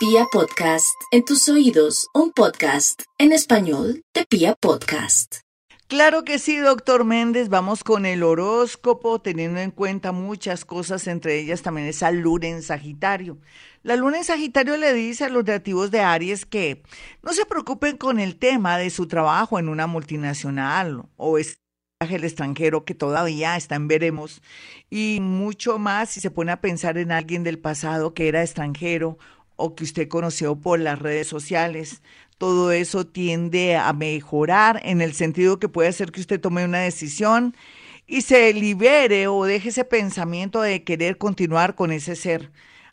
Pia Podcast, en tus oídos, un podcast en español de Pia Podcast. Claro que sí, doctor Méndez. Vamos con el horóscopo, teniendo en cuenta muchas cosas, entre ellas también esa luna en Sagitario. La luna en Sagitario le dice a los nativos de Aries que no se preocupen con el tema de su trabajo en una multinacional o es el extranjero que todavía está en veremos y mucho más si se pone a pensar en alguien del pasado que era extranjero o que usted conoció por las redes sociales. Todo eso tiende a mejorar en el sentido que puede hacer que usted tome una decisión y se libere o deje ese pensamiento de querer continuar con ese ser.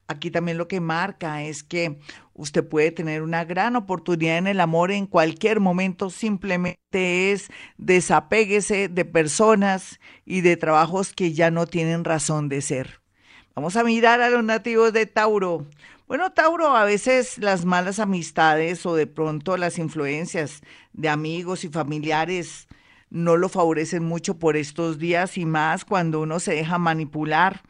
Aquí también lo que marca es que usted puede tener una gran oportunidad en el amor en cualquier momento, simplemente es desapéguese de personas y de trabajos que ya no tienen razón de ser. Vamos a mirar a los nativos de Tauro. Bueno, Tauro, a veces las malas amistades o de pronto las influencias de amigos y familiares no lo favorecen mucho por estos días y más cuando uno se deja manipular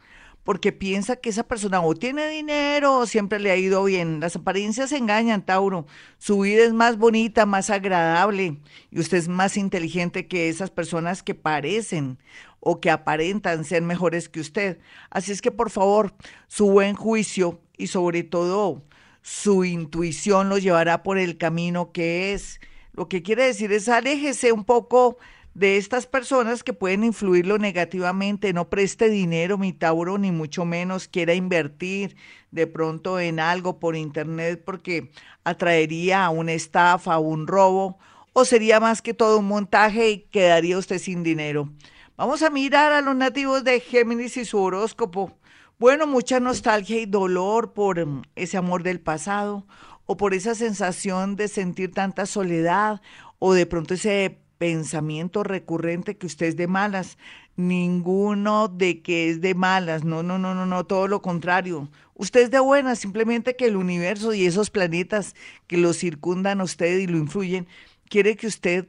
porque piensa que esa persona o tiene dinero o siempre le ha ido bien. Las apariencias engañan, Tauro. Su vida es más bonita, más agradable y usted es más inteligente que esas personas que parecen o que aparentan ser mejores que usted. Así es que por favor, su buen juicio y sobre todo su intuición lo llevará por el camino que es. Lo que quiere decir es aléjese un poco de estas personas que pueden influirlo negativamente. No preste dinero, mi Tauro, ni mucho menos quiera invertir de pronto en algo por internet porque atraería a una estafa, un robo, o sería más que todo un montaje y quedaría usted sin dinero. Vamos a mirar a los nativos de Géminis y su horóscopo. Bueno, mucha nostalgia y dolor por mm, ese amor del pasado o por esa sensación de sentir tanta soledad o de pronto ese pensamiento recurrente que usted es de malas, ninguno de que es de malas, no, no, no, no, no, todo lo contrario. Usted es de buenas, simplemente que el universo y esos planetas que lo circundan a usted y lo influyen, quiere que usted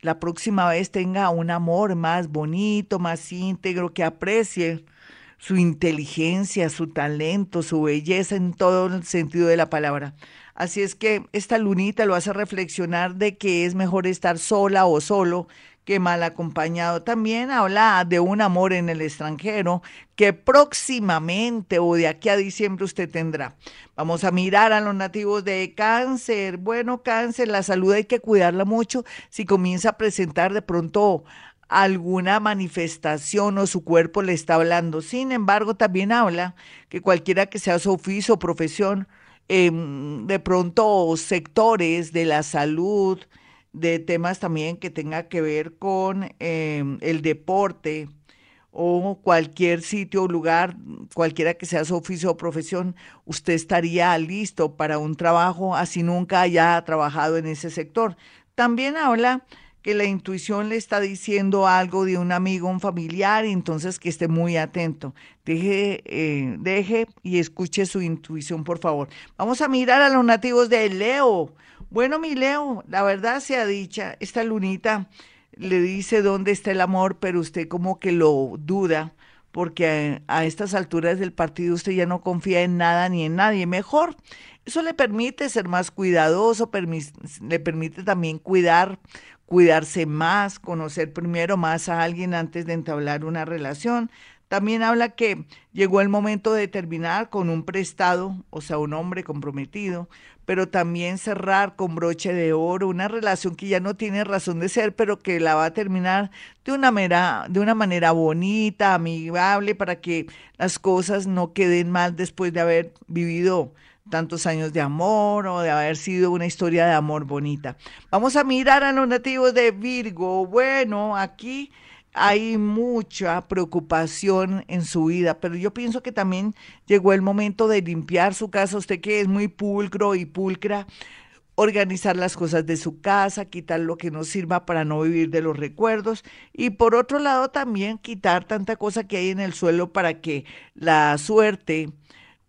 la próxima vez tenga un amor más bonito, más íntegro, que aprecie su inteligencia, su talento, su belleza en todo el sentido de la palabra. Así es que esta lunita lo hace reflexionar de que es mejor estar sola o solo que mal acompañado. También habla de un amor en el extranjero que próximamente o de aquí a diciembre usted tendrá. Vamos a mirar a los nativos de cáncer. Bueno, cáncer, la salud hay que cuidarla mucho. Si comienza a presentar de pronto alguna manifestación o su cuerpo le está hablando. Sin embargo, también habla que cualquiera que sea su oficio o profesión, Em, de pronto sectores de la salud, de temas también que tenga que ver con em, el deporte o cualquier sitio o lugar, cualquiera que sea su oficio o profesión, usted estaría listo para un trabajo así nunca haya trabajado en ese sector. También habla que la intuición le está diciendo algo de un amigo, un familiar, entonces que esté muy atento. Deje, eh, deje y escuche su intuición, por favor. Vamos a mirar a los nativos de Leo. Bueno, mi Leo, la verdad sea dicha, esta lunita le dice dónde está el amor, pero usted como que lo duda, porque a estas alturas del partido usted ya no confía en nada ni en nadie. Mejor, eso le permite ser más cuidadoso, le permite también cuidar cuidarse más, conocer primero más a alguien antes de entablar una relación. También habla que llegó el momento de terminar con un prestado, o sea, un hombre comprometido, pero también cerrar con broche de oro una relación que ya no tiene razón de ser, pero que la va a terminar de una manera, de una manera bonita, amigable, para que las cosas no queden mal después de haber vivido tantos años de amor o de haber sido una historia de amor bonita. Vamos a mirar a los nativos de Virgo. Bueno, aquí hay mucha preocupación en su vida, pero yo pienso que también llegó el momento de limpiar su casa. Usted que es muy pulcro y pulcra, organizar las cosas de su casa, quitar lo que no sirva para no vivir de los recuerdos y por otro lado también quitar tanta cosa que hay en el suelo para que la suerte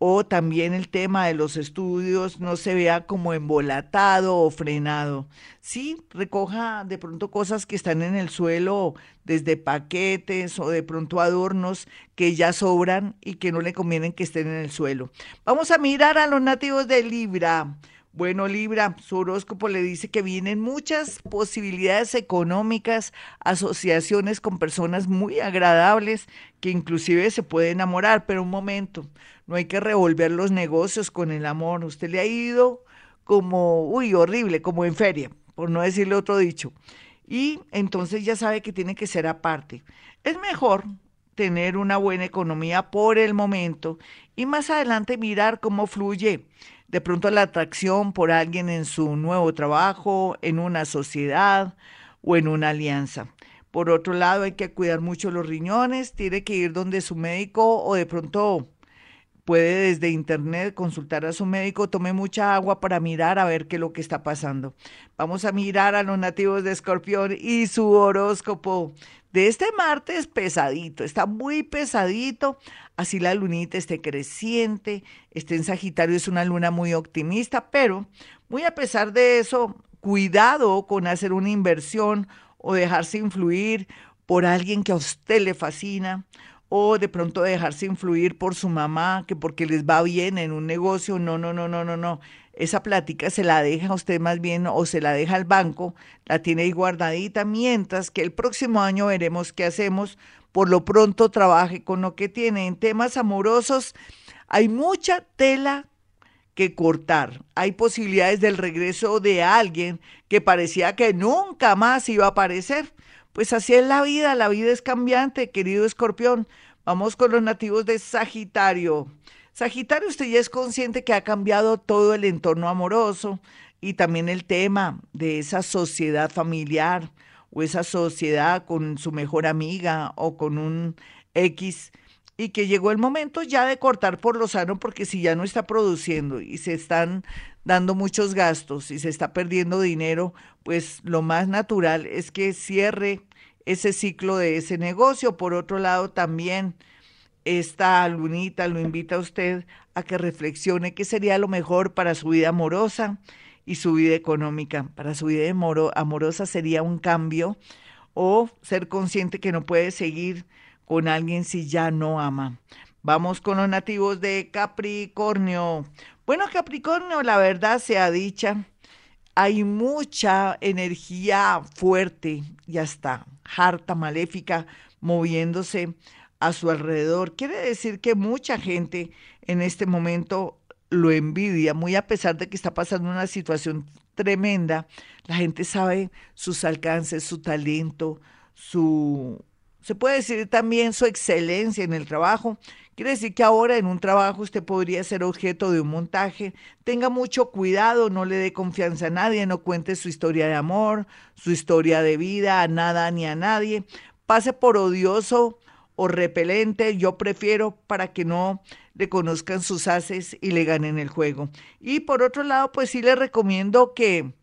o también el tema de los estudios no se vea como embolatado o frenado. Sí, recoja de pronto cosas que están en el suelo, desde paquetes o de pronto adornos que ya sobran y que no le convienen que estén en el suelo. Vamos a mirar a los nativos de Libra. Bueno, Libra, su horóscopo le dice que vienen muchas posibilidades económicas, asociaciones con personas muy agradables que inclusive se puede enamorar, pero un momento, no hay que revolver los negocios con el amor. Usted le ha ido como, uy, horrible, como en feria, por no decirle otro dicho. Y entonces ya sabe que tiene que ser aparte. Es mejor tener una buena economía por el momento y más adelante mirar cómo fluye de pronto la atracción por alguien en su nuevo trabajo, en una sociedad o en una alianza. Por otro lado, hay que cuidar mucho los riñones, tiene que ir donde su médico o de pronto puede desde internet consultar a su médico, tome mucha agua para mirar a ver qué es lo que está pasando. Vamos a mirar a los nativos de Escorpión y su horóscopo de este martes pesadito, está muy pesadito, así la lunita esté creciente, este en Sagitario es una luna muy optimista, pero muy a pesar de eso, cuidado con hacer una inversión o dejarse influir por alguien que a usted le fascina o de pronto dejarse influir por su mamá, que porque les va bien en un negocio, no, no, no, no, no, no esa plática se la deja usted más bien o se la deja al banco, la tiene ahí guardadita, mientras que el próximo año veremos qué hacemos. Por lo pronto trabaje con lo que tiene. En temas amorosos hay mucha tela que cortar. Hay posibilidades del regreso de alguien que parecía que nunca más iba a aparecer. Pues así es la vida, la vida es cambiante, querido escorpión. Vamos con los nativos de Sagitario. Sagitario, usted ya es consciente que ha cambiado todo el entorno amoroso y también el tema de esa sociedad familiar o esa sociedad con su mejor amiga o con un X y que llegó el momento ya de cortar por lo sano porque si ya no está produciendo y se están dando muchos gastos y se está perdiendo dinero, pues lo más natural es que cierre ese ciclo de ese negocio. Por otro lado, también esta lunita lo invita a usted a que reflexione qué sería lo mejor para su vida amorosa y su vida económica. Para su vida amorosa sería un cambio o ser consciente que no puede seguir con alguien si ya no ama. Vamos con los nativos de Capricornio. Bueno, Capricornio, la verdad sea dicha, hay mucha energía fuerte, ya está, harta, maléfica, moviéndose a su alrededor. Quiere decir que mucha gente en este momento lo envidia, muy a pesar de que está pasando una situación tremenda. La gente sabe sus alcances, su talento, su, se puede decir también su excelencia en el trabajo. Quiere decir que ahora en un trabajo usted podría ser objeto de un montaje. Tenga mucho cuidado, no le dé confianza a nadie, no cuente su historia de amor, su historia de vida, a nada ni a nadie. Pase por odioso o repelente, yo prefiero para que no le conozcan sus haces y le ganen el juego. Y por otro lado, pues sí le recomiendo que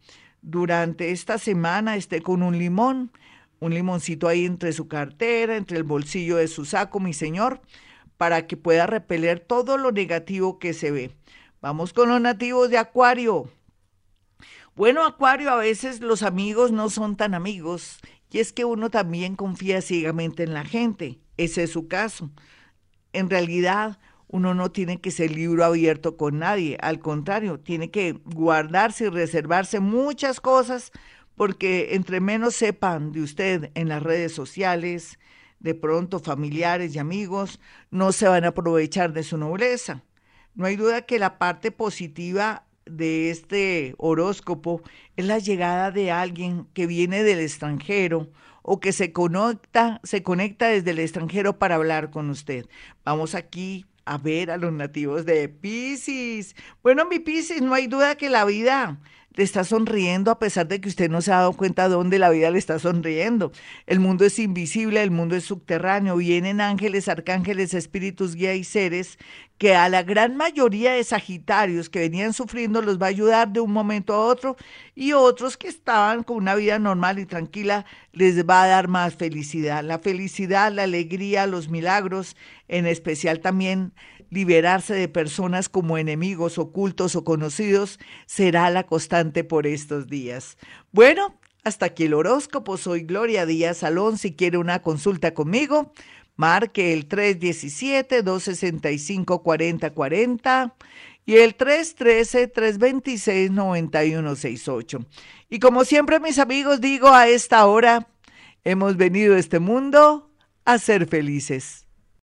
durante esta semana esté con un limón, un limoncito ahí entre su cartera, entre el bolsillo de su saco, mi señor, para que pueda repeler todo lo negativo que se ve. Vamos con los nativos de Acuario. Bueno, Acuario, a veces los amigos no son tan amigos y es que uno también confía ciegamente en la gente. Ese es su caso. En realidad, uno no tiene que ser libro abierto con nadie. Al contrario, tiene que guardarse y reservarse muchas cosas porque entre menos sepan de usted en las redes sociales, de pronto familiares y amigos, no se van a aprovechar de su nobleza. No hay duda que la parte positiva de este horóscopo es la llegada de alguien que viene del extranjero o que se conecta, se conecta desde el extranjero para hablar con usted. Vamos aquí a ver a los nativos de Pisces. Bueno, mi Pisces, no hay duda que la vida le está sonriendo a pesar de que usted no se ha dado cuenta de dónde la vida le está sonriendo. El mundo es invisible, el mundo es subterráneo, vienen ángeles, arcángeles, espíritus, guía y seres que a la gran mayoría de Sagitarios que venían sufriendo los va a ayudar de un momento a otro y otros que estaban con una vida normal y tranquila les va a dar más felicidad. La felicidad, la alegría, los milagros, en especial también liberarse de personas como enemigos ocultos o conocidos será la constante por estos días. Bueno, hasta aquí el horóscopo. Soy Gloria Díaz Salón. Si quiere una consulta conmigo, marque el 317-265-4040 y el 313-326-9168. Y como siempre, mis amigos, digo a esta hora, hemos venido a este mundo a ser felices.